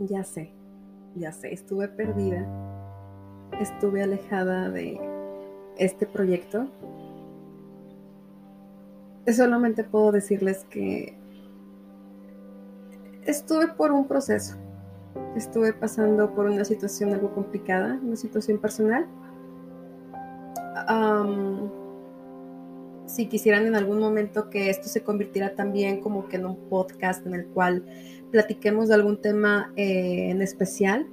Ya sé, ya sé, estuve perdida, estuve alejada de este proyecto. Solamente puedo decirles que estuve por un proceso, estuve pasando por una situación algo complicada, una situación personal. Si quisieran en algún momento que esto se convirtiera también como que en un podcast en el cual platiquemos de algún tema eh, en especial,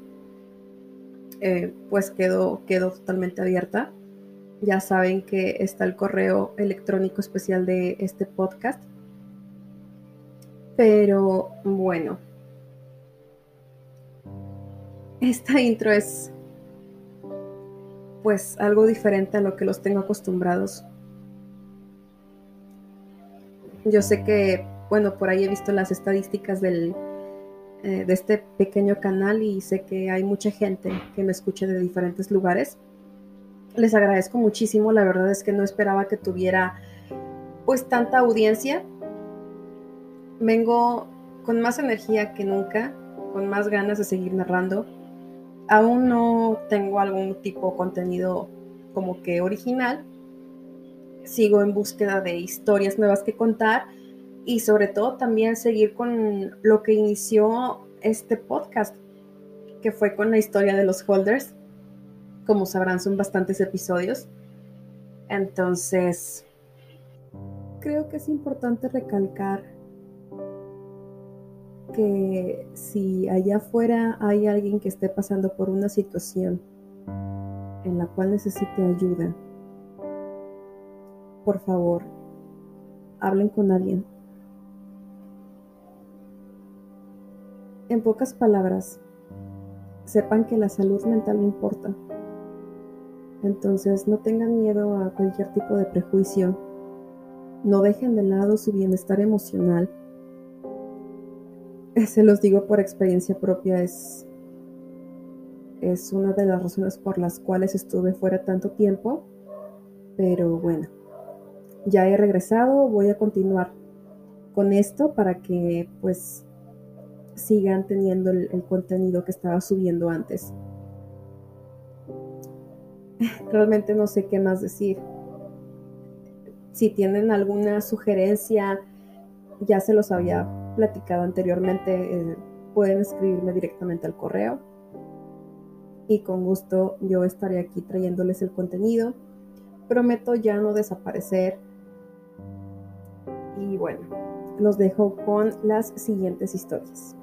eh, pues quedó, quedó totalmente abierta. Ya saben que está el correo electrónico especial de este podcast. Pero bueno, esta intro es pues algo diferente a lo que los tengo acostumbrados. Yo sé que, bueno, por ahí he visto las estadísticas del, eh, de este pequeño canal y sé que hay mucha gente que me escucha de diferentes lugares. Les agradezco muchísimo, la verdad es que no esperaba que tuviera pues tanta audiencia. Vengo con más energía que nunca, con más ganas de seguir narrando. Aún no tengo algún tipo de contenido como que original. Sigo en búsqueda de historias nuevas que contar y sobre todo también seguir con lo que inició este podcast, que fue con la historia de los holders. Como sabrán, son bastantes episodios. Entonces, creo que es importante recalcar que si allá afuera hay alguien que esté pasando por una situación en la cual necesite ayuda, por favor, hablen con alguien En pocas palabras, sepan que la salud mental importa. Entonces no tengan miedo a cualquier tipo de prejuicio. No dejen de lado su bienestar emocional. Se los digo por experiencia propia, es, es una de las razones por las cuales estuve fuera tanto tiempo. Pero bueno, ya he regresado, voy a continuar con esto para que pues sigan teniendo el, contenido que estaba subiendo antes. Realmente no sé qué más decir. Si tienen alguna sugerencia, ya se los había platicado anteriormente, eh, pueden escribirme directamente al correo y con gusto yo estaré aquí trayéndoles el contenido. Prometo ya no desaparecer. Y bueno, los dejo con las siguientes historias.